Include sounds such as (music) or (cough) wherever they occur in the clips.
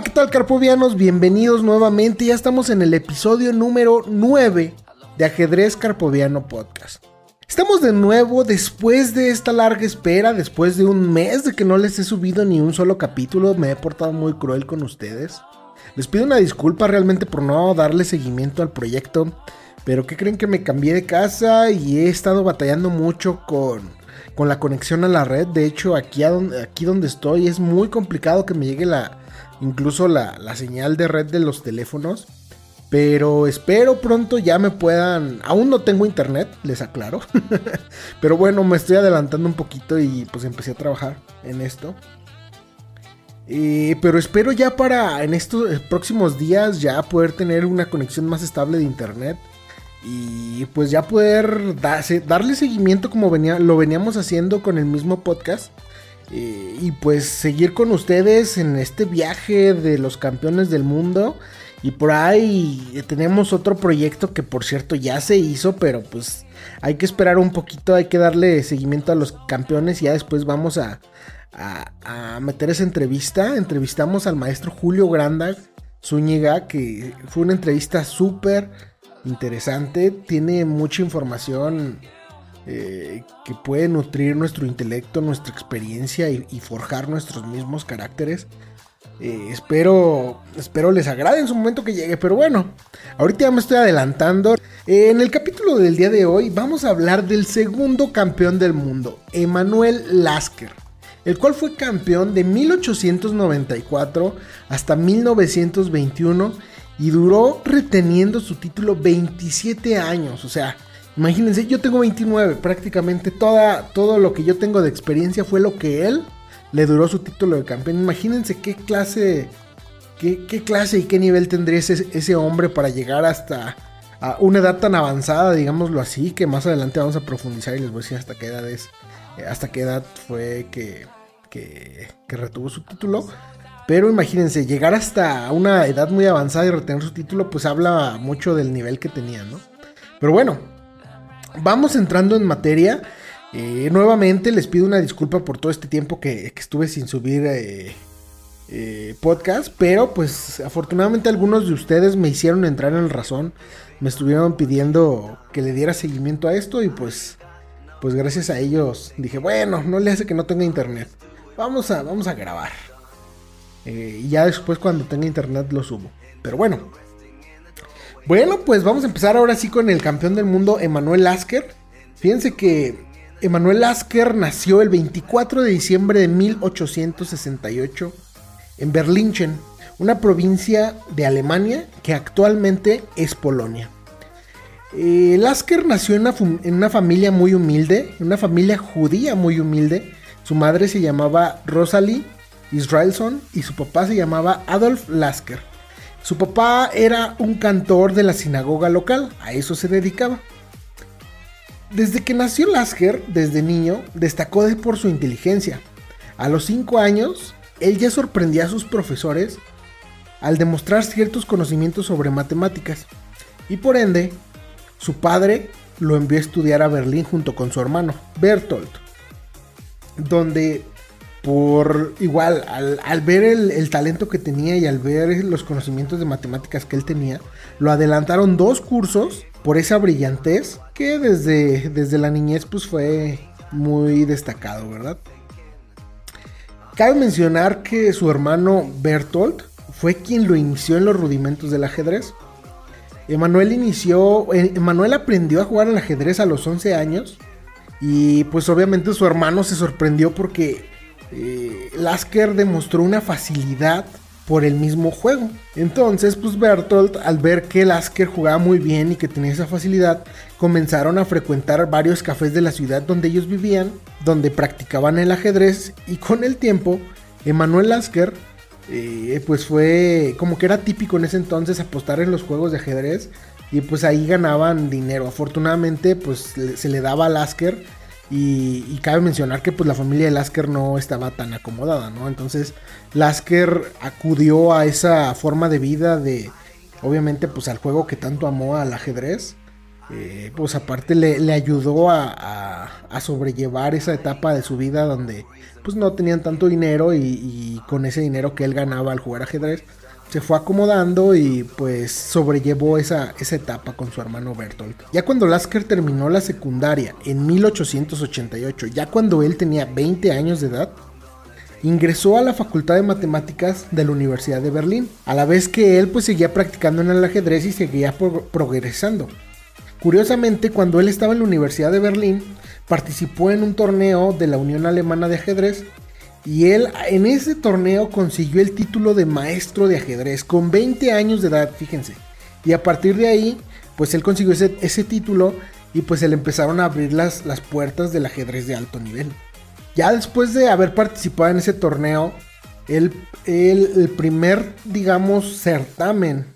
Tal carpovianos? Bienvenidos nuevamente. Ya estamos en el episodio número 9 de Ajedrez Carpoviano Podcast. Estamos de nuevo después de esta larga espera, después de un mes de que no les he subido ni un solo capítulo. Me he portado muy cruel con ustedes. Les pido una disculpa realmente por no darle seguimiento al proyecto. Pero que creen que me cambié de casa y he estado batallando mucho con, con la conexión a la red. De hecho, aquí, aquí donde estoy es muy complicado que me llegue la, incluso la, señal de red de los teléfonos. Pero espero pronto ya me puedan. Aún no tengo internet, les aclaro. (laughs) pero bueno, me estoy adelantando un poquito y pues empecé a trabajar en esto. Eh, pero espero ya para en estos eh, próximos días ya poder tener una conexión más estable de internet. Y pues ya poder darle seguimiento como venía, lo veníamos haciendo con el mismo podcast. Eh, y pues seguir con ustedes en este viaje de los campeones del mundo. Y por ahí tenemos otro proyecto que por cierto ya se hizo, pero pues hay que esperar un poquito, hay que darle seguimiento a los campeones y ya después vamos a, a, meter esa entrevista. Entrevistamos al maestro Julio Granda Zúñiga, que fue una entrevista súper interesante, tiene mucha información eh, que puede nutrir nuestro intelecto, nuestra experiencia y, forjar nuestros mismos caracteres. Eh, espero, espero les agrade en su momento que llegue, pero bueno, ahorita ya me estoy adelantando. Eh, en el capítulo del día de hoy vamos a hablar del segundo campeón del mundo, Emanuel Lasker, el cual fue campeón de 1894 hasta 1921 y duró reteniendo su título 27 años, o sea, Imagínense, yo tengo 29, prácticamente toda, todo lo que yo tengo de experiencia fue lo que él le duró su título de campeón. Imagínense qué clase, qué, clase y qué nivel tendría ese, hombre para llegar hasta a una edad tan avanzada, digámoslo así, que más adelante vamos a profundizar y les voy a decir hasta qué edad es, eh, hasta qué edad fue que, que, que retuvo su título. Pero imagínense, llegar hasta una edad muy avanzada y retener su título, pues habla mucho del nivel que tenía, ¿no? Pero bueno, vamos entrando en materia. Eh, nuevamente les pido una disculpa por todo este tiempo que, estuve sin subir eh, eh, podcast, pero pues afortunadamente algunos de ustedes me hicieron entrar en razón, me estuvieron pidiendo que le diera seguimiento a esto y pues, pues gracias a ellos dije, bueno, no le hace que no tenga internet, vamos a, vamos a grabar. y ya después cuando tenga internet lo subo. Pero bueno, bueno, pues vamos a empezar ahora sí con el campeón del mundo, Emanuel Lasker. Fíjense que Emanuel Lasker nació el 24 de diciembre de 1868 en Berlingen, una provincia de Alemania que actualmente es Polonia. Eh, Lasker nació en una, en una, familia muy humilde, una familia judía muy humilde. Su madre se llamaba Rosalie Israelson y su papá se llamaba Adolf Lasker. Su papá era un cantor de la sinagoga local, a eso se dedicaba. Desde que nació Lasker, desde niño, destacó por su inteligencia. A los 5 años, él ya sorprendía a sus profesores al demostrar ciertos conocimientos sobre matemáticas. Y por ende, su padre lo envió a estudiar a Berlín junto con su hermano, Bertolt, donde por igual, al, ver el, talento que tenía y al ver los conocimientos de matemáticas que él tenía, lo adelantaron dos cursos por esa brillantez que desde, desde la niñez pues fue muy destacado, ¿verdad? Cabe mencionar que su hermano Bertolt fue quien lo inició en los rudimentos del ajedrez. Emanuel inició, Emanuel aprendió a jugar al ajedrez a los 11 años y pues obviamente su hermano se sorprendió porque eh, Lasker demostró una facilidad por el mismo juego. Entonces, pues Bertolt, al ver que Lasker jugaba muy bien y que tenía esa facilidad, comenzaron a frecuentar varios cafés de la ciudad donde ellos vivían, donde practicaban el ajedrez y con el tiempo, Emanuel Lasker, eh, pues fue como que era típico en ese entonces apostar en los juegos de ajedrez y pues ahí ganaban dinero. Afortunadamente, pues se le daba a Lasker y, cabe mencionar que pues la familia de Lasker no estaba tan acomodada, ¿no? Entonces Lasker acudió a esa forma de vida de, obviamente pues al juego que tanto amó al ajedrez. Eh, pues aparte le, ayudó a, sobrellevar esa etapa de su vida donde pues no tenían tanto dinero y con ese dinero que él ganaba al jugar ajedrez se fue acomodando y pues sobrellevó esa, esa etapa con su hermano Bertolt. Ya cuando Lasker terminó la secundaria en 1888, ya cuando él tenía 20 años de edad, ingresó a la Facultad de Matemáticas de la Universidad de Berlín, a la vez que él pues seguía practicando en el ajedrez y seguía progresando. Curiosamente, cuando él estaba en la Universidad de Berlín, participó en un torneo de la Unión Alemana de Ajedrez y él en ese torneo consiguió el título de maestro de ajedrez con 20 años de edad, fíjense. Y a partir de ahí, pues él consiguió ese, título y pues se le empezaron a abrir las, las puertas del ajedrez de alto nivel. Ya después de haber participado en ese torneo, el, el primer, digamos, certamen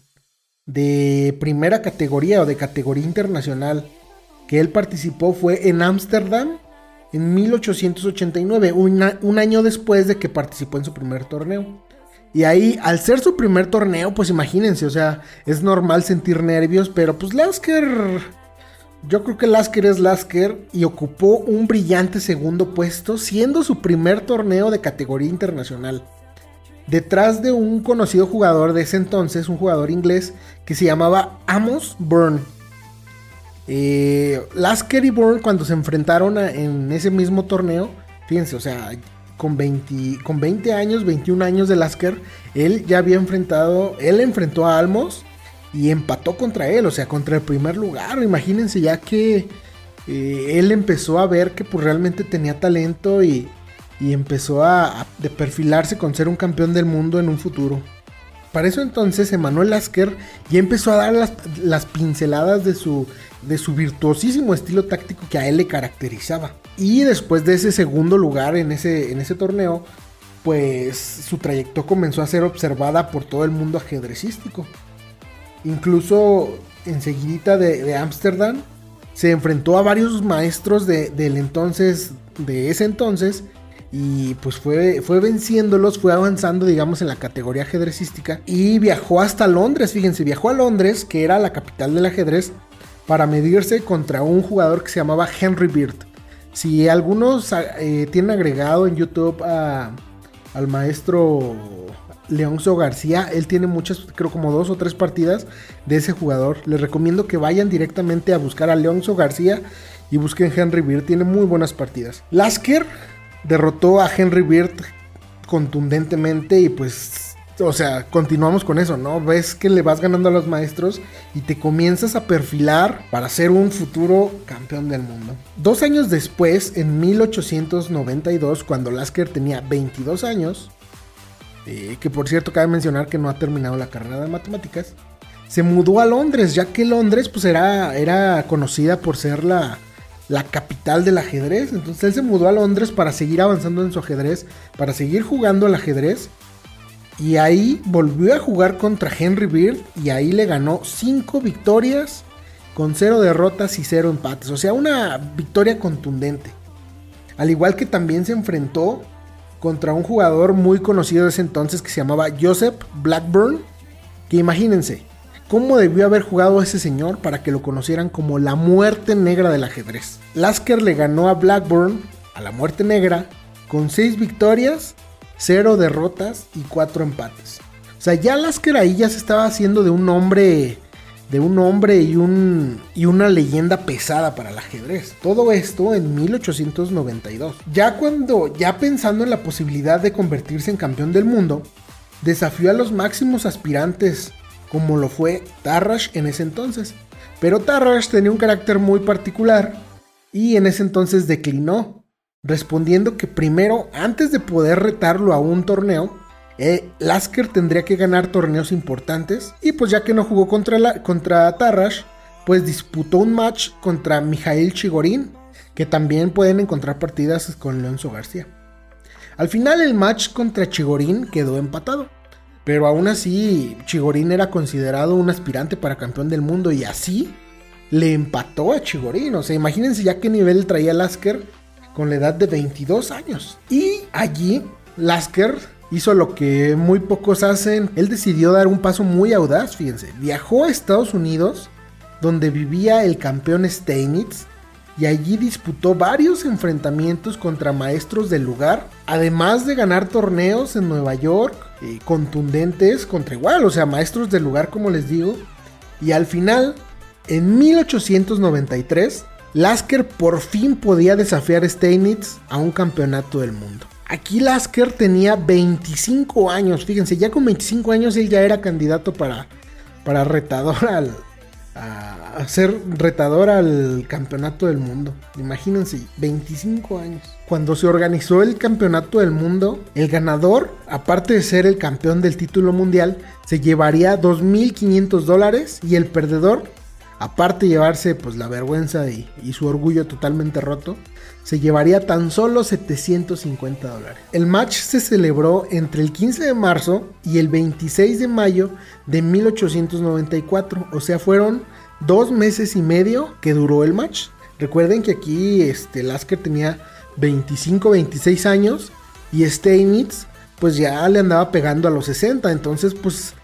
de primera categoría o de categoría internacional que él participó fue en Ámsterdam en 1889, un año después de que participó en su primer torneo. Y ahí, al ser su primer torneo, pues imagínense, o sea, es normal sentir nervios, pero pues Lasker, yo creo que Lasker es Lasker y ocupó un brillante segundo puesto, siendo su primer torneo de categoría internacional. Detrás de un conocido jugador de ese entonces, un jugador inglés que se llamaba Amos Byrne eh, Lasker y Bourne cuando se enfrentaron en ese mismo torneo, fíjense, o sea, con 20, con 20 años, 21 años de Lasker, él ya había enfrentado, él enfrentó a Almos y empató contra él, o sea, contra el primer lugar. Imagínense ya que eh, él empezó a ver que pues realmente tenía talento y, empezó a, perfilarse con ser un campeón del mundo en un futuro. Para eso entonces Emanuel Lasker ya empezó a dar las, las pinceladas de su de su virtuosísimo estilo táctico que a él le caracterizaba. Y después de ese segundo lugar en ese, en ese torneo, pues su trayectoria comenzó a ser observada por todo el mundo ajedrecístico. Incluso enseguidita de Ámsterdam se enfrentó a varios maestros de, del entonces, de ese entonces, y pues fue, fue venciéndolos, fue avanzando, digamos, en la categoría ajedrecística y viajó hasta Londres, fíjense, viajó a Londres, que era la capital del ajedrez, para medirse contra un jugador que se llamaba Henry Beard. Si algunos eh, tienen agregado en YouTube al maestro Leonzo García, él tiene muchas, creo como dos o tres partidas de ese jugador. Les recomiendo que vayan directamente a buscar a Leonzo García y busquen Henry Beard, tiene muy buenas partidas. Lasker derrotó a Henry Beard contundentemente y pues o sea, continuamos con eso, ¿no? Ves que le vas ganando a los maestros y te comienzas a perfilar para ser un futuro campeón del mundo. Dos años después, en 1892, cuando Lasker tenía 22 años, eh, que por cierto cabe mencionar que no ha terminado la carrera de matemáticas, se mudó a Londres, ya que Londres pues era, era conocida por ser la, la capital del ajedrez. Entonces él se mudó a Londres para seguir avanzando en su ajedrez, para seguir jugando al ajedrez y ahí volvió a jugar contra Henry Beard y ahí le ganó 5 victorias con 0 derrotas y 0 empates. O sea, una victoria contundente. Al igual que también se enfrentó contra un jugador muy conocido de ese entonces que se llamaba Joseph Blackburn. Que imagínense, cómo debió haber jugado ese señor para que lo conocieran como la muerte negra del ajedrez. Lasker le ganó a Blackburn, a la muerte negra, con 6 victorias, 0 derrotas y 4 empates. O sea, ya Lasker ahí ya se estaba haciendo de un hombre de un hombre y, un, y una leyenda pesada para el ajedrez. Todo esto en 1892. Ya cuando, ya pensando en la posibilidad de convertirse en campeón del mundo, desafió a los máximos aspirantes, como lo fue Tarrash en ese entonces. Pero Tarrash tenía un carácter muy particular y en ese entonces declinó, respondiendo que primero, antes de poder retarlo a un torneo, eh, Lasker tendría que ganar torneos importantes y pues ya que no jugó contra, la, contra Tarrash, pues disputó un match contra Mijail Chigorin, que también pueden encontrar partidas con Leonzo García. Al final el match contra Chigorin quedó empatado, pero aún así Chigorin era considerado un aspirante para campeón del mundo y así le empató a Chigorin. O sea, imagínense ya qué nivel traía Lasker con la edad de 22 años. Y allí Lasker hizo lo que muy pocos hacen. Él decidió dar un paso muy audaz, fíjense. Viajó a Estados Unidos, donde vivía el campeón Steinitz, y allí disputó varios enfrentamientos contra maestros del lugar, además de ganar torneos en Nueva York, eh, contundentes contra igual, o sea, maestros del lugar como les digo. Y al final, en 1893, Lasker por fin podía desafiar Steinitz a un campeonato del mundo. Aquí Lasker tenía 25 años, fíjense, ya con 25 años él ya era candidato para, para retador al, a ser retador al campeonato del mundo. Imagínense, 25 años. Cuando se organizó el campeonato del mundo, el ganador, aparte de ser el campeón del título mundial, se llevaría 2.500 dólares y el perdedor, aparte de llevarse pues la vergüenza y, y su orgullo totalmente roto, se llevaría tan solo 750 dólares. El match se celebró entre el 15 de marzo y el 26 de mayo de 1894, o sea, fueron dos meses y medio que duró el match. Recuerden que aquí este, Lasker tenía 25, 26 años y Steinitz pues ya le andaba pegando a los 60, entonces pues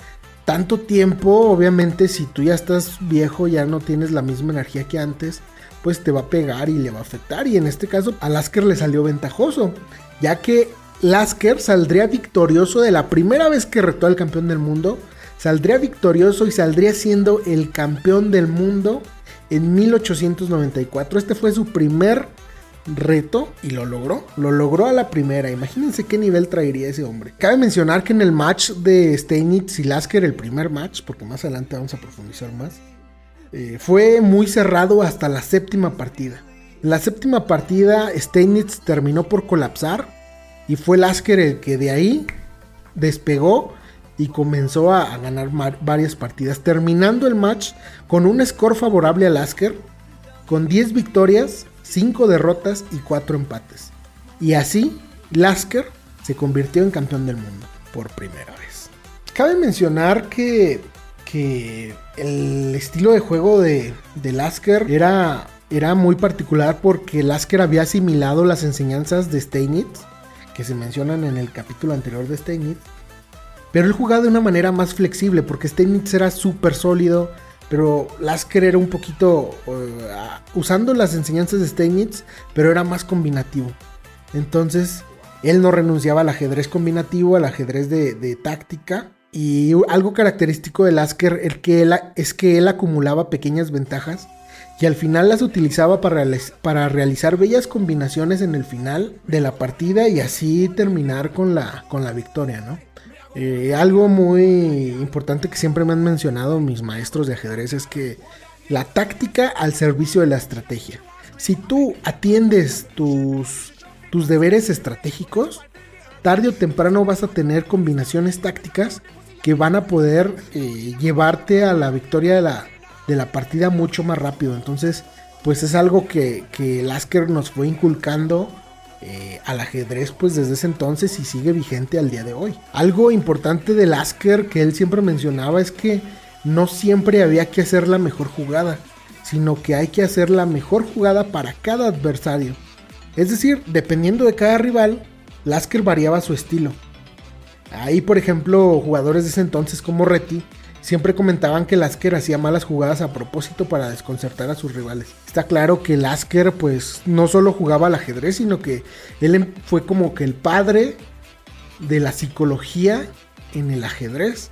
tanto tiempo, obviamente si tú ya estás viejo, ya no tienes la misma energía que antes pues te va a pegar y le va a afectar. Y en este caso a Lasker le salió ventajoso, ya que Lasker saldría victorioso de la primera vez que retó al campeón del mundo. Saldría victorioso y saldría siendo el campeón del mundo en 1894. Este fue su primer reto y lo logró. Lo logró a la primera. Imagínense qué nivel traería ese hombre. Cabe mencionar que en el match de Steinitz y Lasker, el primer match, porque más adelante vamos a profundizar más, eh, fue muy cerrado hasta la séptima partida. la séptima partida, Steinitz terminó por colapsar y fue Lasker el que de ahí despegó y comenzó a, ganar varias partidas, terminando el match con un score favorable a Lasker, con 10 victorias, 5 derrotas y 4 empates. Y así, Lasker se convirtió en campeón del mundo por primera vez. Cabe mencionar que que el estilo de juego de, de Lasker era, era muy particular porque Lasker había asimilado las enseñanzas de Steinitz, que se mencionan en el capítulo anterior de Steinitz, pero él jugaba de una manera más flexible porque Steinitz era súper sólido, pero Lasker era un poquito uh, usando las enseñanzas de Steinitz, pero era más combinativo. Entonces, él no renunciaba al ajedrez combinativo, al ajedrez de, táctica, y algo característico de Lasker es que él acumulaba pequeñas ventajas y al final las utilizaba para, para, realizar bellas combinaciones en el final de la partida y así terminar con la, con la victoria, ¿no? Eh, algo muy importante que siempre me han mencionado mis maestros de ajedrez es que la táctica al servicio de la estrategia. Si tú atiendes tus, tus deberes estratégicos, tarde o temprano vas a tener combinaciones tácticas que van a poder eh, llevarte a la victoria de la, de la partida mucho más rápido. Entonces, pues es algo que, que Lasker nos fue inculcando eh, al ajedrez pues desde ese entonces y sigue vigente al día de hoy. Algo importante de Lasker que él siempre mencionaba es que no siempre había que hacer la mejor jugada, sino que hay que hacer la mejor jugada para cada adversario. Es decir, dependiendo de cada rival, Lasker variaba su estilo. Ahí, por ejemplo, jugadores de ese entonces como Reti siempre comentaban que Lasker hacía malas jugadas a propósito para desconcertar a sus rivales. Está claro que Lasker pues no solo jugaba al ajedrez, sino que él em, fue como que el padre de la psicología en el ajedrez.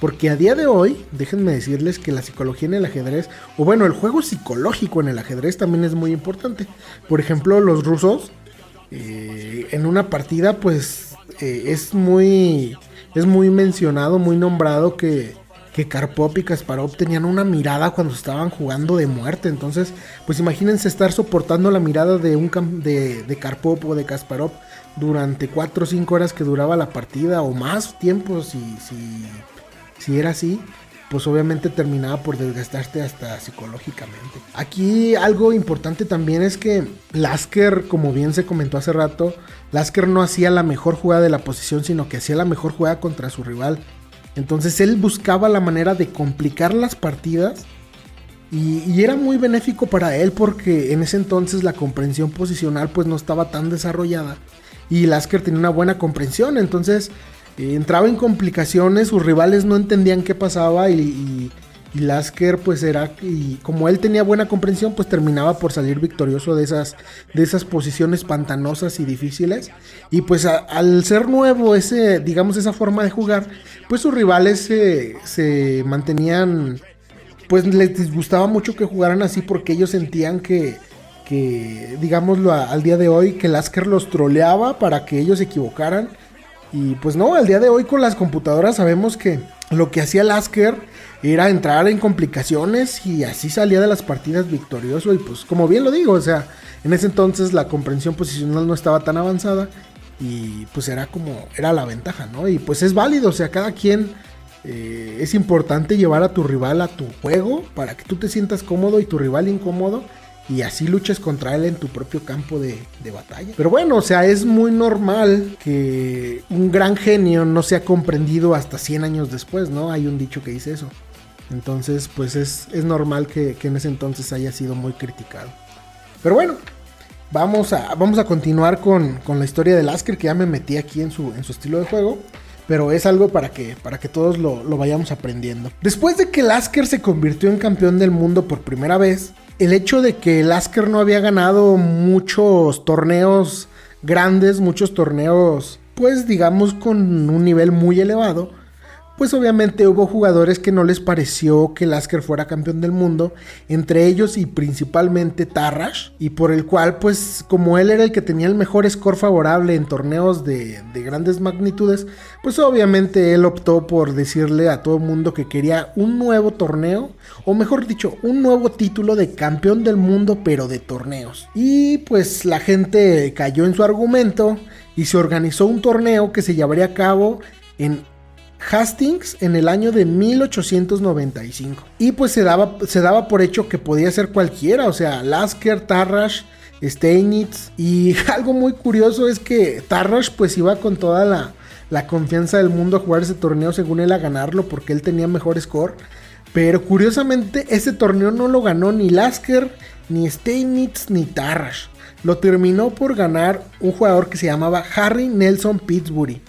Porque a día de hoy, déjenme decirles que la psicología en el ajedrez, o bueno, el juego psicológico en el ajedrez también es muy importante. Por ejemplo, los rusos, eh, en una partida, pues eh, es muy es muy mencionado, muy nombrado que, que Karpov y Kasparov tenían una mirada cuando estaban jugando de muerte. Entonces, pues imagínense estar soportando la mirada de un de, de o de Kasparov durante 4 o 5 horas que duraba la partida o más tiempo si, si, si era así pues obviamente terminaba por desgastarte hasta psicológicamente. Aquí algo importante también es que Lasker, como bien se comentó hace rato, Lasker no hacía la mejor jugada de la posición, sino que hacía la mejor jugada contra su rival. Entonces él buscaba la manera de complicar las partidas y, era muy benéfico para él porque en ese entonces la comprensión posicional pues no estaba tan desarrollada y Lasker tenía una buena comprensión, entonces entraba en complicaciones, sus rivales no entendían qué pasaba y, Lasker pues era, y como él tenía buena comprensión pues terminaba por salir victorioso de esas, de esas posiciones pantanosas y difíciles. Y pues al ser nuevo ese, digamos esa forma de jugar pues sus rivales se, se mantenían pues les disgustaba mucho que jugaran así porque ellos sentían que, que digámoslo al día de hoy, que Lasker los troleaba para que ellos se equivocaran. Y pues no, al día de hoy con las computadoras sabemos que lo que hacía Lasker era entrar en complicaciones y así salía de las partidas victorioso. Y pues como bien lo digo, o sea, en ese entonces la comprensión posicional no estaba tan avanzada y pues era como, era la ventaja, ¿no? Y pues es válido, o sea, cada quien eh, es importante llevar a tu rival a tu juego para que tú te sientas cómodo y tu rival incómodo y así luches contra él en tu propio campo de, batalla. Pero bueno, o sea, es muy normal que un gran genio no sea comprendido hasta 100 años después, ¿no? Hay un dicho que dice eso. Entonces, pues es, normal que, en ese entonces haya sido muy criticado. Pero bueno, vamos a, vamos a continuar con, la historia de Lasker, que ya me metí aquí en su, en su estilo de juego pero es algo para que, para que todos lo, lo, vayamos aprendiendo. Después de que Lasker se convirtió en campeón del mundo por primera vez, el hecho de que Lasker no había ganado muchos torneos grandes, muchos torneos, pues digamos con un nivel muy elevado, pues obviamente hubo jugadores que no les pareció que Lasker fuera campeón del mundo, entre ellos y principalmente Tarrash, y por el cual pues como él era el que tenía el mejor score favorable en torneos de, grandes magnitudes, pues obviamente él optó por decirle a todo el mundo que quería un nuevo torneo, o mejor dicho, un nuevo título de campeón del mundo pero de torneos. Y pues la gente cayó en su argumento y se organizó un torneo que se llevaría a cabo en Hastings en el año de 1895. Y pues se daba, se daba por hecho que podía ser cualquiera, o sea, Lasker, Tarrash, Steinitz. Y (laughs) algo muy curioso es que Tarrash pues iba con toda la, la confianza del mundo a jugar ese torneo según él a ganarlo porque él tenía mejor score. Pero curiosamente ese torneo no lo ganó ni Lasker, ni Steinitz, ni Tarrash. Lo terminó por ganar un jugador que se llamaba Harry Nelson Pittsburgh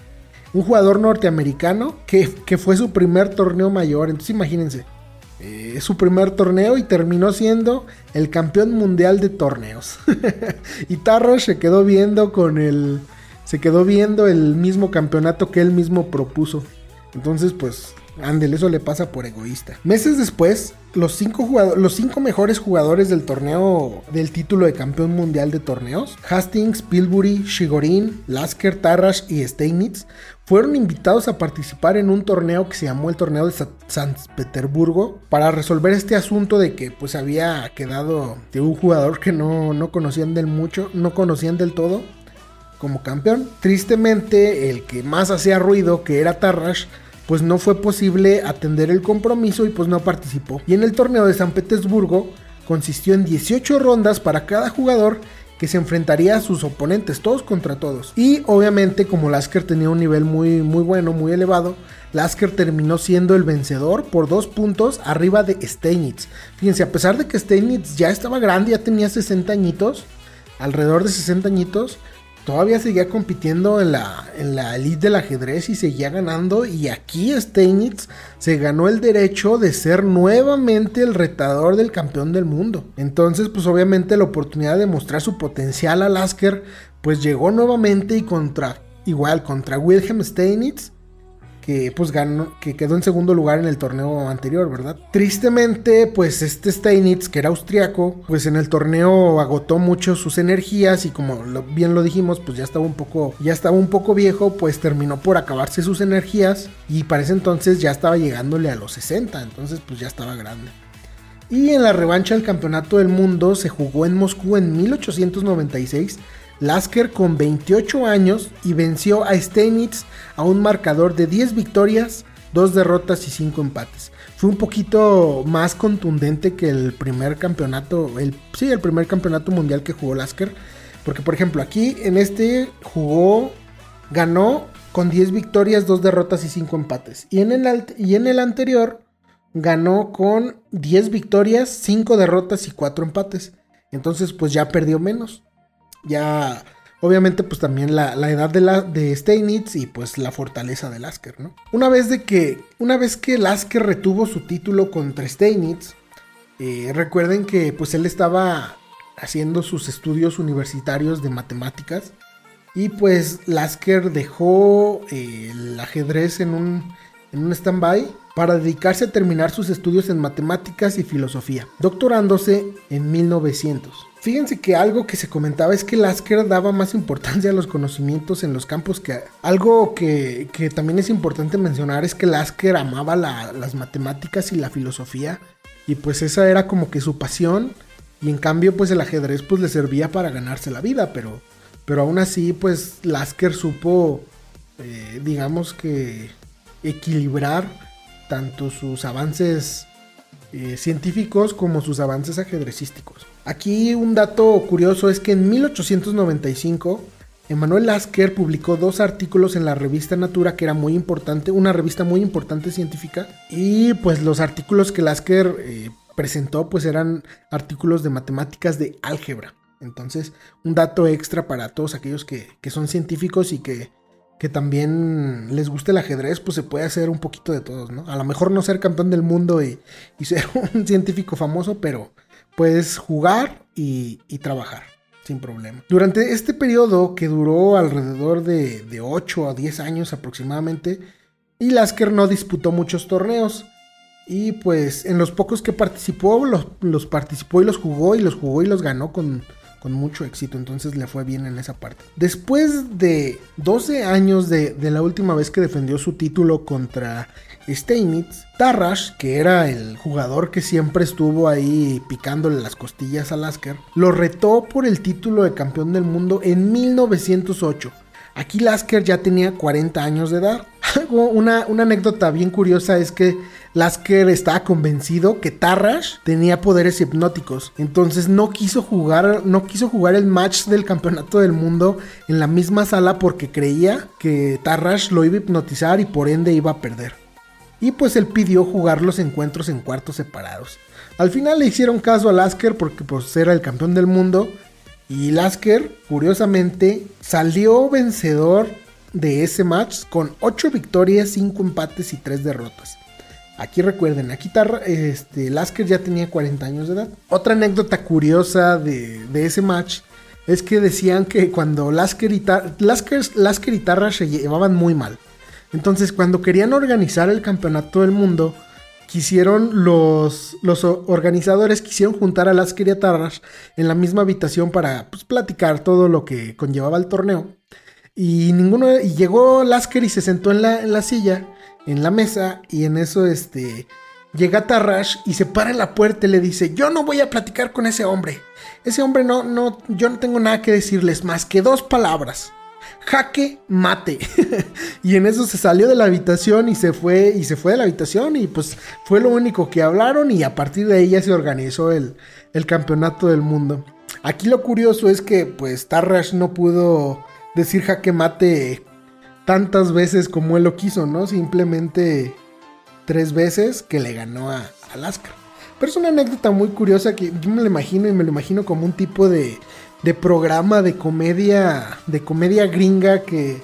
un jugador norteamericano que, fue su primer torneo mayor. Entonces imagínense, eh, su primer torneo y terminó siendo el campeón mundial de torneos. (laughs) y Tarro se quedó viendo con el... Se quedó viendo el mismo campeonato que él mismo propuso. Entonces, pues, ándele, eso le pasa por egoísta. Meses después, los cinco, los cinco mejores jugadores del torneo del título de campeón mundial de torneos, Hastings, Pilbury, Shigorin, Lasker, Tarrash y Steinitz, fueron invitados a participar en un torneo que se llamó el torneo de San Petersburgo para resolver este asunto de que pues había quedado de un jugador que no, no conocían del mucho, no conocían del todo como campeón. Tristemente el que más hacía ruido, que era Tarrash, pues no fue posible atender el compromiso y pues no participó. Y en el torneo de San Petersburgo consistió en 18 rondas para cada jugador que se enfrentaría a sus oponentes, todos contra todos. Y obviamente como Lasker tenía un nivel muy, muy bueno, muy elevado, Lasker terminó siendo el vencedor por dos puntos arriba de Steinitz. Fíjense, a pesar de que Steinitz ya estaba grande, ya tenía 60 añitos, alrededor de 60 añitos, todavía seguía compitiendo en la, en la elite del ajedrez y seguía ganando. Y aquí Steinitz se ganó el derecho de ser nuevamente el retador del campeón del mundo. Entonces, pues obviamente la oportunidad de mostrar su potencial a Lasker, pues llegó nuevamente y contra, igual, contra Wilhelm Steinitz que pues ganó, que quedó en segundo lugar en el torneo anterior, ¿verdad? Tristemente, pues este Steinitz, que era austriaco, pues en el torneo agotó mucho sus energías y como bien lo dijimos, pues ya estaba un poco, ya estaba un poco viejo, pues terminó por acabarse sus energías y para ese entonces ya estaba llegándole a los 60, entonces pues ya estaba grande. Y en la revancha del campeonato del mundo se jugó en Moscú en 1896 Lasker con 28 años y venció a Steinitz a un marcador de 10 victorias, 2 derrotas y 5 empates. Fue un poquito más contundente que el primer campeonato, sí, el primer campeonato mundial que jugó Lasker. Porque por ejemplo aquí en este jugó, ganó con 10 victorias, 2 derrotas y 5 empates. Y en el, y en el anterior ganó con 10 victorias, 5 derrotas y 4 empates. Entonces pues ya perdió menos ya obviamente pues también la, edad de, la, de Steinitz y pues la fortaleza de Lasker, ¿no? Una vez de que, una vez que Lasker retuvo su título contra Steinitz, eh, recuerden que pues él estaba haciendo sus estudios universitarios de matemáticas y pues Lasker dejó eh, el ajedrez en un, en un stand-by para dedicarse a terminar sus estudios en matemáticas y filosofía, doctorándose en 1900. Fíjense que algo que se comentaba es que Lasker daba más importancia a los conocimientos en los campos que algo que, también es importante mencionar es que Lasker amaba las matemáticas y la filosofía y pues esa era como que su pasión y en cambio pues el ajedrez pues le servía para ganarse la vida pero pero aún así pues Lasker supo eh, digamos que equilibrar tanto sus avances eh, científicos como sus avances ajedrecísticos. Aquí un dato curioso es que en 1895 Emanuel Lasker publicó dos artículos en la revista Natura que era muy importante, una revista muy importante científica y pues los artículos que Lasker eh, presentó pues eran artículos de matemáticas de álgebra. Entonces un dato extra para todos aquellos que, que son científicos y que que también les guste el ajedrez, pues se puede hacer un poquito de todos, ¿no? A lo mejor no ser campeón del mundo y, ser (laughs) un científico famoso, pero puedes jugar y, trabajar sin problema. Durante este periodo, que duró alrededor de, de 8 a 10 años aproximadamente, y Lasker no disputó muchos torneos. Y pues en los pocos que participó, los, los participó y los jugó y los jugó y los ganó con con mucho éxito, entonces le fue bien en esa parte. Después de 12 años de, la última vez que defendió su título contra Steinitz, Tarrasch, que era el jugador que siempre estuvo ahí picándole las costillas a Lasker, lo retó por el título de campeón del mundo en 1908. Aquí Lasker ya tenía 40 años de edad. (laughs) una, una anécdota bien curiosa es que Lasker estaba convencido que Tarrash tenía poderes hipnóticos. Entonces no quiso jugar, no quiso jugar el match del campeonato del mundo en la misma sala porque creía que Tarrash lo iba a hipnotizar y por ende iba a perder. Y pues él pidió jugar los encuentros en cuartos separados. Al final le hicieron caso a Lasker porque pues era el campeón del mundo. Y Lasker, curiosamente, salió vencedor de ese match con 8 victorias, 5 empates y 3 derrotas. Aquí recuerden, aquí este, Lasker ya tenía 40 años de edad. Otra anécdota curiosa de, ese match es que decían que cuando Lasker y, Lasker, y Tarra se llevaban muy mal. Entonces, cuando querían organizar el campeonato del mundo, quisieron los, los organizadores quisieron juntar a Lasker y a Tarrash en la misma habitación para pues, platicar todo lo que conllevaba el torneo. Y ninguno y llegó Lasker y se sentó en la, en la silla en la mesa y en eso este llega Tarrash y se para en la puerta y le dice, "Yo no voy a platicar con ese hombre. Ese hombre no no yo no tengo nada que decirles más que dos palabras. Jaque mate." (laughs) y en eso se salió de la habitación y se fue y se fue de la habitación y pues fue lo único que hablaron y a partir de ahí ya se organizó el, el campeonato del mundo. Aquí lo curioso es que pues Tarrash no pudo decir jaque mate tantas veces como él lo quiso, ¿no? Simplemente tres veces que le ganó a Alaska. Pero es una anécdota muy curiosa que yo me lo imagino y me lo imagino como un tipo de, de programa de comedia, de comedia gringa que,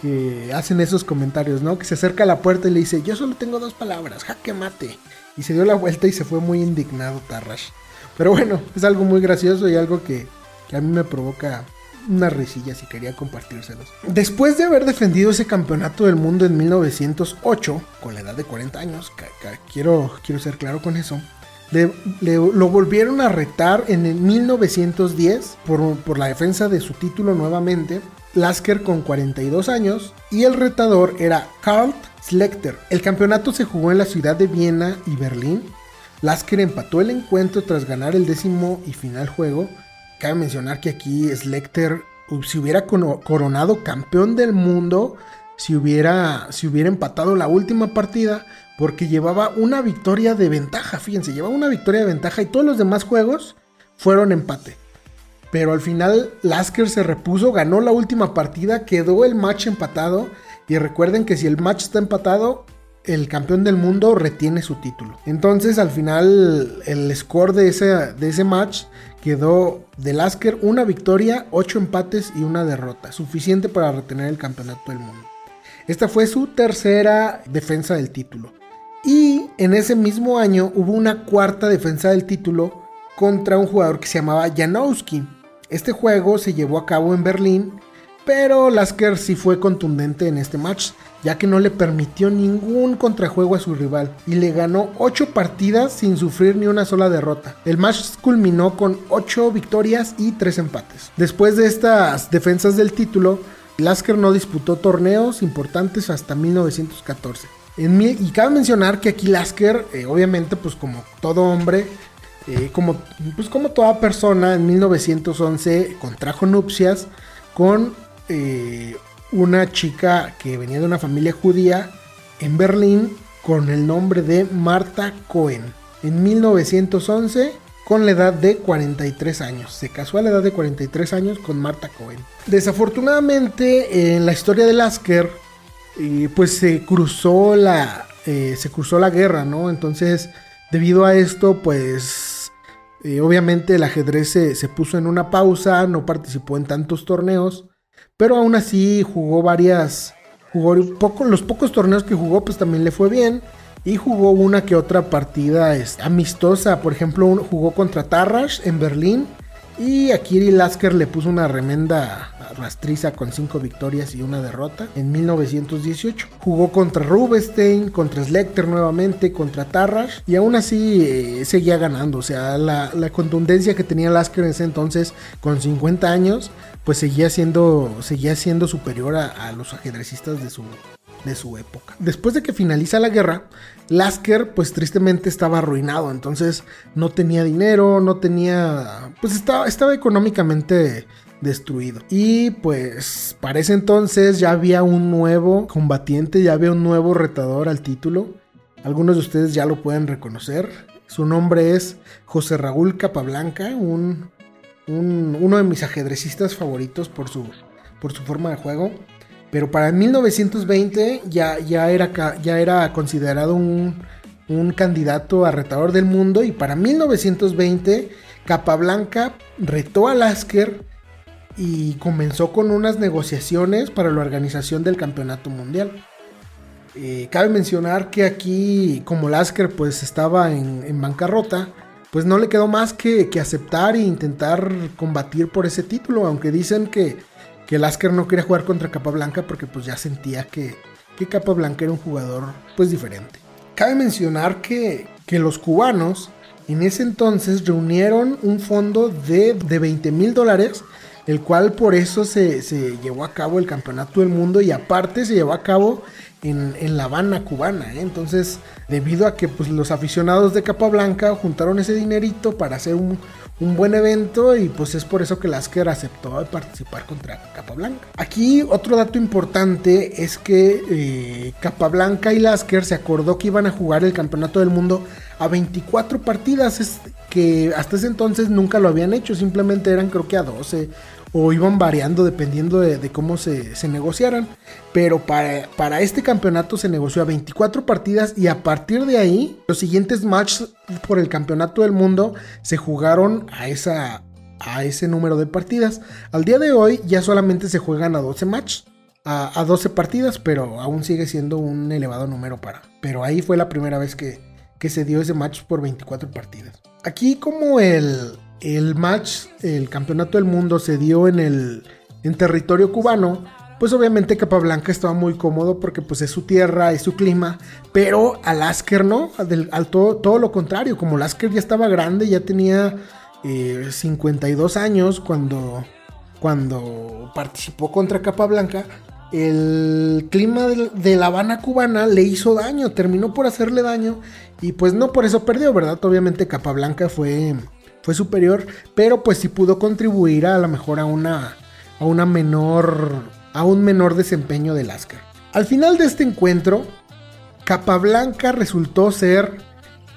que hacen esos comentarios, ¿no? Que se acerca a la puerta y le dice, yo solo tengo dos palabras, jaque mate. Y se dio la vuelta y se fue muy indignado Tarrash. Pero bueno, es algo muy gracioso y algo que, que a mí me provoca una risilla si quería compartírselos. Después de haber defendido ese campeonato del mundo en 1908, con la edad de 40 años, quiero, quiero ser claro con eso, lo volvieron a retar en el 1910 por, por, la defensa de su título nuevamente. Lasker con 42 años y el retador era Karl Schlechter. El campeonato se jugó en la ciudad de Viena y Berlín. Lasker empató el encuentro tras ganar el décimo y final juego Cabe mencionar que aquí Slekter si hubiera coronado campeón del mundo, si hubiera, si hubiera empatado la última partida, porque llevaba una victoria de ventaja, fíjense, llevaba una victoria de ventaja y todos los demás juegos fueron empate. Pero al final Lasker se repuso, ganó la última partida, quedó el match empatado y recuerden que si el match está empatado, el campeón del mundo retiene su título. Entonces al final el score de ese, de ese match quedó de Lasker una victoria, ocho empates y una derrota, suficiente para retener el campeonato del mundo. Esta fue su tercera defensa del título. Y en ese mismo año hubo una cuarta defensa del título contra un jugador que se llamaba Janowski. Este juego se llevó a cabo en Berlín, pero Lasker sí fue contundente en este match, ya que no le permitió ningún contrajuego a su rival y le ganó 8 partidas sin sufrir ni una sola derrota. El match culminó con 8 victorias y 3 empates. Después de estas defensas del título, Lasker no disputó torneos importantes hasta 1914. y cabe mencionar que aquí Lasker, eh, obviamente, pues como todo hombre, eh, como, pues como toda persona, en 1911 contrajo nupcias con eh, una chica que venía de una familia judía en Berlín con el nombre de Marta Cohen. En 1911 con la edad de 43 años. Se casó a la edad de 43 años con Marta Cohen. Desafortunadamente en la historia de Lasker eh, pues se cruzó la eh, se cruzó la guerra, ¿no? Entonces debido a esto pues eh, obviamente el ajedrez se, se puso en una pausa, no participó en tantos torneos pero aún así jugó varias. Jugó poco, los pocos torneos que jugó, pues también le fue bien. Y jugó una que otra partida amistosa. Por ejemplo, jugó contra Tarrash en Berlín. Y a Kiri Lasker le puso una remenda rastriza con 5 victorias y una derrota en 1918. Jugó contra Rubinstein, contra Slekter nuevamente, contra Tarrash y aún así eh, seguía ganando. O sea, la, la, contundencia que tenía Lasker en ese entonces con 50 años pues seguía siendo, seguía siendo superior a, los ajedrecistas de su, de su época. Después de que finaliza la guerra, Lasker pues tristemente estaba arruinado, entonces no tenía dinero, no tenía, pues estaba, estaba económicamente destruido. Y pues para ese entonces ya había un nuevo combatiente, ya había un nuevo retador al título. Algunos de ustedes ya lo pueden reconocer. Su nombre es José Raúl Capablanca, un uno de mis ajedrecistas favoritos por su, por su forma de juego. Pero para 1920 ya, ya, era, ya era considerado un, un candidato a retador del mundo. Y para 1920 Capablanca retó a Lasker y comenzó con unas negociaciones para la organización del campeonato mundial. Eh, cabe mencionar que aquí, como Lasker pues estaba en, en bancarrota, pues no le quedó más que, aceptar e intentar combatir por ese título, aunque dicen que, que Lasker no quería jugar contra Capablanca porque pues ya sentía que, que Capablanca era un jugador pues diferente. Cabe mencionar que, que los cubanos en ese entonces reunieron un fondo de, de 20 mil dólares, el cual por eso se, se, llevó a cabo el Campeonato del Mundo y aparte se llevó a cabo en, La Habana cubana. ¿eh? Entonces, debido a que pues, los aficionados de Capablanca juntaron ese dinerito para hacer un, buen evento y pues es por eso que Lasker aceptó participar contra Capablanca. Aquí otro dato importante es que eh, Capablanca y Lasker se acordó que iban a jugar el campeonato del mundo a 24 partidas, es que hasta ese entonces nunca lo habían hecho, simplemente eran creo que a 12 o iban variando dependiendo de, cómo se, negociaran. Pero para, para, este campeonato se negoció a 24 partidas y a partir de ahí los siguientes matches por el campeonato del mundo se jugaron a esa, a ese número de partidas. Al día de hoy ya solamente se juegan a 12 matches, a, 12 partidas, pero aún sigue siendo un elevado número para. Pero ahí fue la primera vez que, que se dio ese match por 24 partidas. Aquí como el, el match, el campeonato del mundo se dio en el en territorio cubano, pues obviamente Capablanca estaba muy cómodo porque pues es su tierra, es su clima, pero a Lasker no, al, todo, todo, lo contrario, como Lasker ya estaba grande, ya tenía 52 eh, años cuando, cuando participó contra Capablanca, el clima de, la Habana cubana le hizo daño, terminó por hacerle daño y pues no por eso perdió, ¿verdad? Obviamente Capablanca fue, fue superior, pero pues sí pudo contribuir a, a lo mejor a una, a una menor a un menor desempeño de Lasker. Al final de este encuentro, Capablanca resultó ser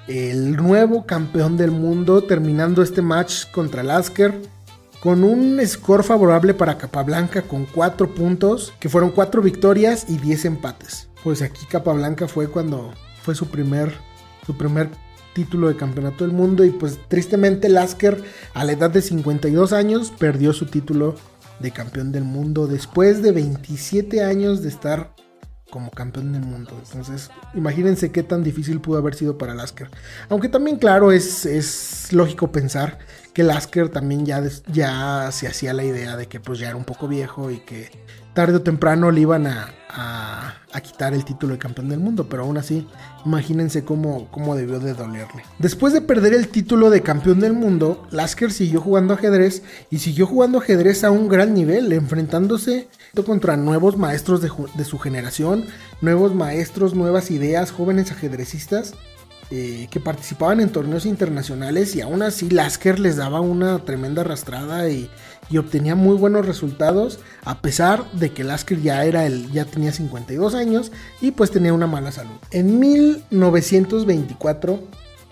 el nuevo campeón del mundo, terminando este match contra Lasker con un score favorable para Capablanca con 4 puntos, que fueron 4 victorias y 10 empates. Pues aquí Capablanca fue cuando fue su primer, su primer título de campeonato del mundo y pues tristemente Lasker a la edad de 52 años perdió su título de campeón del mundo después de 27 años de estar como campeón del mundo. Entonces, imagínense qué tan difícil pudo haber sido para Lasker. Aunque también, claro, es, es lógico pensar que Lasker también ya, ya se hacía la idea de que pues ya era un poco viejo y que tarde o temprano le iban a, a, quitar el título de campeón del mundo, pero aún así, imagínense cómo, cómo debió de dolerle. Después de perder el título de campeón del mundo, Lasker siguió jugando ajedrez y siguió jugando ajedrez a un gran nivel, enfrentándose contra nuevos maestros de, de su generación, nuevos maestros, nuevas ideas, jóvenes ajedrecistas eh, que participaban en torneos internacionales y aún así Lasker les daba una tremenda arrastrada y, obtenía muy buenos resultados a pesar de que Lasker ya era el ya tenía 52 años y pues tenía una mala salud. En 1924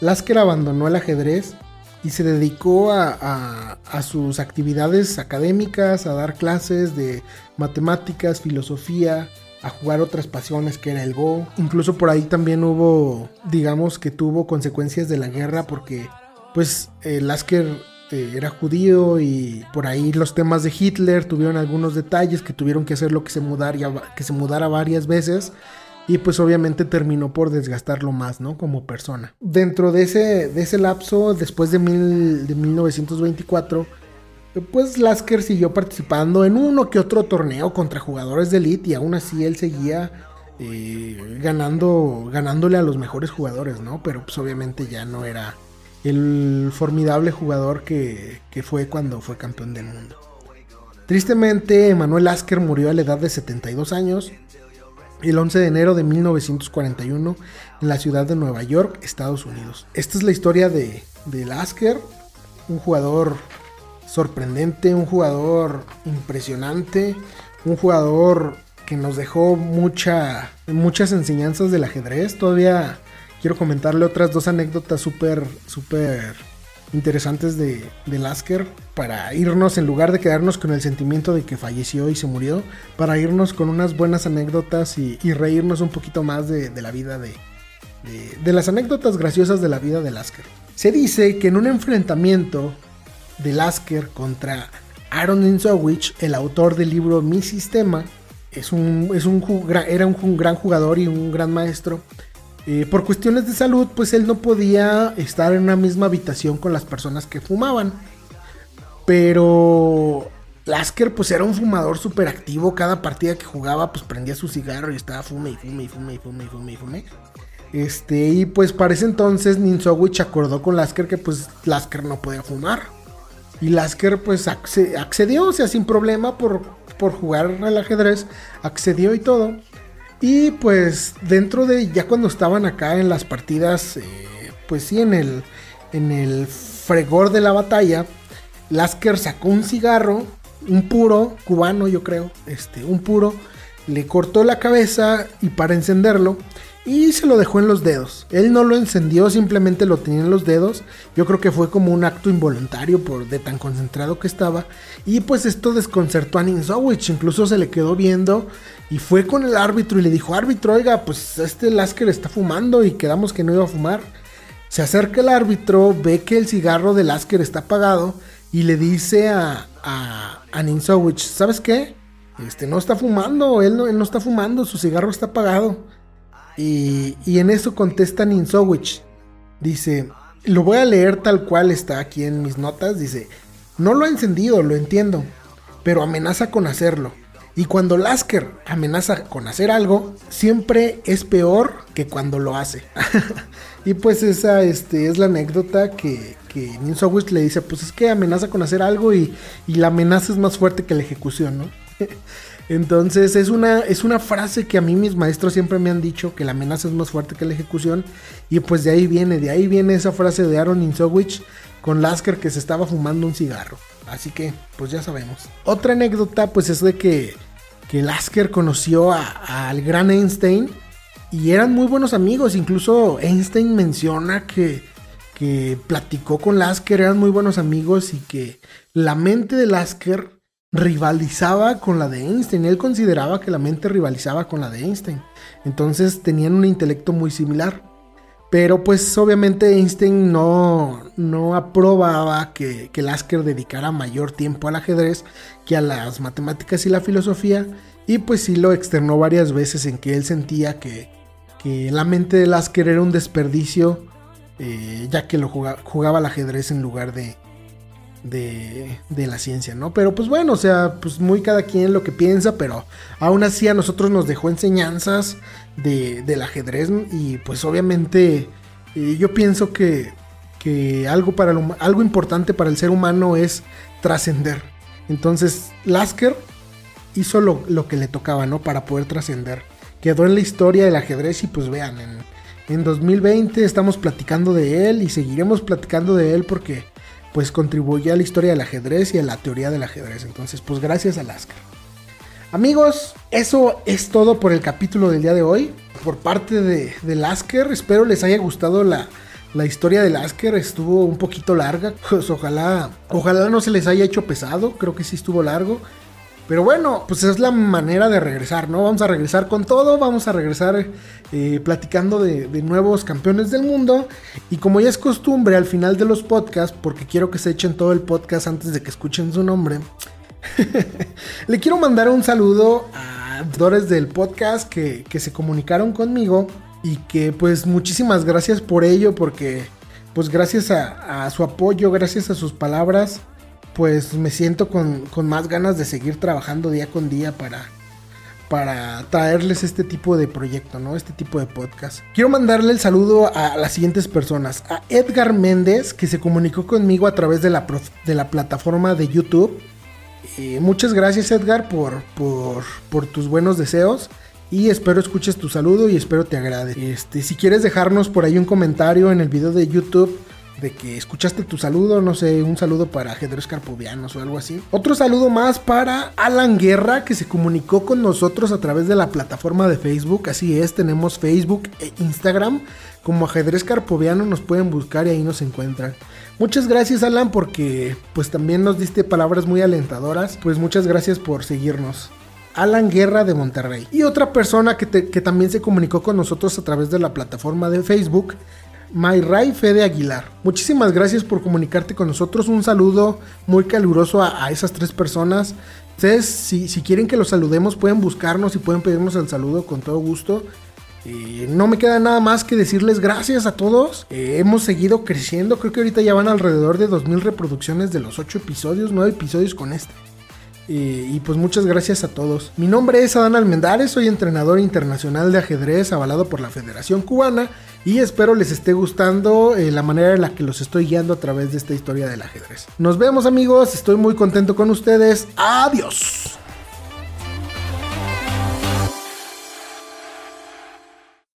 Lasker abandonó el ajedrez y se dedicó a, sus actividades académicas, a dar clases de matemáticas, filosofía, a jugar otras pasiones que era el Go. Incluso por ahí también hubo, digamos que tuvo consecuencias de la guerra porque pues el Lasker eh, era judío y por ahí los temas de Hitler tuvieron algunos detalles que tuvieron que hacerlo que se, mudara, que se mudara varias veces y pues obviamente terminó por desgastarlo más, ¿no? Como persona. Dentro de ese, de ese lapso, después de 1924, pues Lasker siguió participando en uno que otro torneo contra jugadores de elite y aún así él seguía eh, ganando, ganándole a los mejores jugadores, ¿no? Pero pues obviamente ya no era el formidable jugador que, que fue cuando fue campeón del mundo. Tristemente, Manuel Lasker murió a la edad de 72 años el 11 de enero de 1941 en la ciudad de Nueva York, Estados Unidos. Esta es la historia de, de Lasker, un jugador sorprendente, un jugador impresionante, un jugador que nos dejó mucha, muchas enseñanzas del ajedrez. Todavía quiero comentarle otras dos anécdotas súper, súper interesantes de, de, Lasker para irnos, en lugar de quedarnos con el sentimiento de que falleció y se murió, para irnos con unas buenas anécdotas y, reírnos un poquito más de, la vida de, de, las anécdotas graciosas de la vida de Lasker. Se dice que en un enfrentamiento de Lasker contra Aaron Insowich, el autor del libro Mi Sistema. Es un, es un, era un, gran jugador y un gran maestro. Eh, por cuestiones de salud, pues él no podía estar en una misma habitación con las personas que fumaban. Pero Lasker pues era un fumador súper activo. Cada partida que jugaba pues prendía su cigarro y estaba fume y fume y fume y fume y fume y fume. Este, y pues para ese entonces Ninsowich acordó con Lasker que pues Lasker no podía fumar. Y Lasker pues accedió, o sea, sin problema por, por jugar al ajedrez, accedió y todo. Y pues dentro de, ya cuando estaban acá en las partidas, eh, pues sí, en el, en el fregor de la batalla, Lasker sacó un cigarro, un puro, cubano yo creo, este, un puro, le cortó la cabeza y para encenderlo, y se lo dejó en los dedos. Él no lo encendió, simplemente lo tenía en los dedos. Yo creo que fue como un acto involuntario por de tan concentrado que estaba. Y pues esto desconcertó a Ninsowich, incluso se le quedó viendo y fue con el árbitro y le dijo, árbitro, oiga, pues este Lasker está fumando y quedamos que no iba a fumar. Se acerca el árbitro, ve que el cigarro de Lasker está apagado y le dice a, a, a ¿sabes qué? Este no está fumando, él no, él no está fumando, su cigarro está apagado. Y, en eso contesta Ninsowich. Dice, lo voy a leer tal cual está aquí en mis notas. Dice, no lo ha encendido, lo entiendo, pero amenaza con hacerlo. Y cuando Lasker amenaza con hacer algo, siempre es peor que cuando lo hace. (laughs) y pues esa este, es la anécdota que, que le dice, pues es que amenaza con hacer algo y, y la amenaza es más fuerte que la ejecución, ¿no? (laughs) Entonces es una, es una frase que a mí mis maestros siempre me han dicho, que la amenaza es más fuerte que la ejecución. Y pues de ahí viene, de ahí viene esa frase de Aaron Insowich con Lasker que se estaba fumando un cigarro. Así que, pues ya sabemos. Otra anécdota, pues es de que, que Lasker conoció al gran Einstein y eran muy buenos amigos. Incluso Einstein menciona que, que platicó con Lasker, eran muy buenos amigos y que la mente de Lasker rivalizaba con la de Einstein. Él consideraba que la mente rivalizaba con la de Einstein. Entonces tenían un intelecto muy similar. Pero pues obviamente Einstein no, no aprobaba que, que Lasker dedicara mayor tiempo al ajedrez que a las matemáticas y la filosofía. Y pues sí lo externó varias veces en que él sentía que, que la mente de Lasker era un desperdicio, eh, ya que lo jugaba, jugaba al ajedrez en lugar de, de, la ciencia, ¿no? Pero pues bueno, o sea, pues muy cada quien lo que piensa, pero aún así a nosotros nos dejó enseñanzas de, del ajedrez y pues obviamente eh, yo pienso que, que algo, para algo importante para el ser humano es trascender. Entonces, Lasker hizo lo, lo, que le tocaba, ¿no? Para poder trascender. Quedó en la historia del ajedrez y pues vean, en, en 2020 estamos platicando de él y seguiremos platicando de él porque pues contribuye a la historia del ajedrez y a la teoría del ajedrez. Entonces, pues gracias a. Amigos, eso es todo por el capítulo del día de hoy. Por parte de, de Lasker, espero les haya gustado la, la historia de Lasker. Estuvo un poquito larga. (laughs) Pues ojalá, ojalá no se les haya hecho pesado. Creo que sí estuvo largo. Pero bueno, pues es la manera de regresar, ¿no? Vamos a regresar con todo, vamos a regresar eh, platicando de, nuevos campeones del mundo. Y como ya es costumbre al final de los podcasts, porque quiero que se echen todo el podcast antes de que escuchen su nombre, (laughs) le quiero mandar un saludo a actores del podcast que, se comunicaron conmigo y que pues muchísimas gracias por ello, porque pues gracias a su apoyo, gracias a sus palabras, pues me siento con, más ganas de seguir trabajando día con día para, para traerles este tipo de proyecto, ¿no? Este tipo de podcast. Quiero mandarle el saludo a las siguientes personas. A Edgar Méndez, que se comunicó conmigo a través de la, de la plataforma de YouTube. Eh, muchas gracias Edgar por, por, por, tus buenos deseos. Y espero escuches tu saludo y espero te agrade. Este, si quieres dejarnos por ahí un comentario en el video de YouTube de que escuchaste tu saludo, no sé, un saludo para ajedrez carpovianos o algo así. Otro saludo más para Alan Guerra que se comunicó con nosotros a través de la plataforma de Facebook, así es, tenemos Facebook e Instagram como ajedrez carpoviano, nos pueden buscar y ahí nos encuentran. Muchas gracias Alan porque pues también nos diste palabras muy alentadoras, pues muchas gracias por seguirnos. Alan Guerra de Monterrey. Y otra persona que, que, también se comunicó con nosotros a través de la plataforma de Facebook Mayray Fede Aguilar. Muchísimas gracias por comunicarte con nosotros. Un saludo muy caluroso a, esas tres personas. Ustedes, si, quieren que los saludemos, pueden buscarnos y pueden pedirnos el saludo con todo gusto. Eh, no me queda nada más que decirles gracias a todos. Eh, hemos seguido creciendo. Creo que ahorita ya van alrededor de 2.000 reproducciones de los 8 episodios, 9 episodios con este. Eh, y pues muchas gracias a todos. Mi nombre es Adán Almendares, soy entrenador internacional de ajedrez avalado por la Federación Cubana y espero les esté gustando eh, la manera en la que los estoy guiando a través de esta historia del ajedrez. Nos vemos amigos, estoy muy contento con ustedes. Adiós.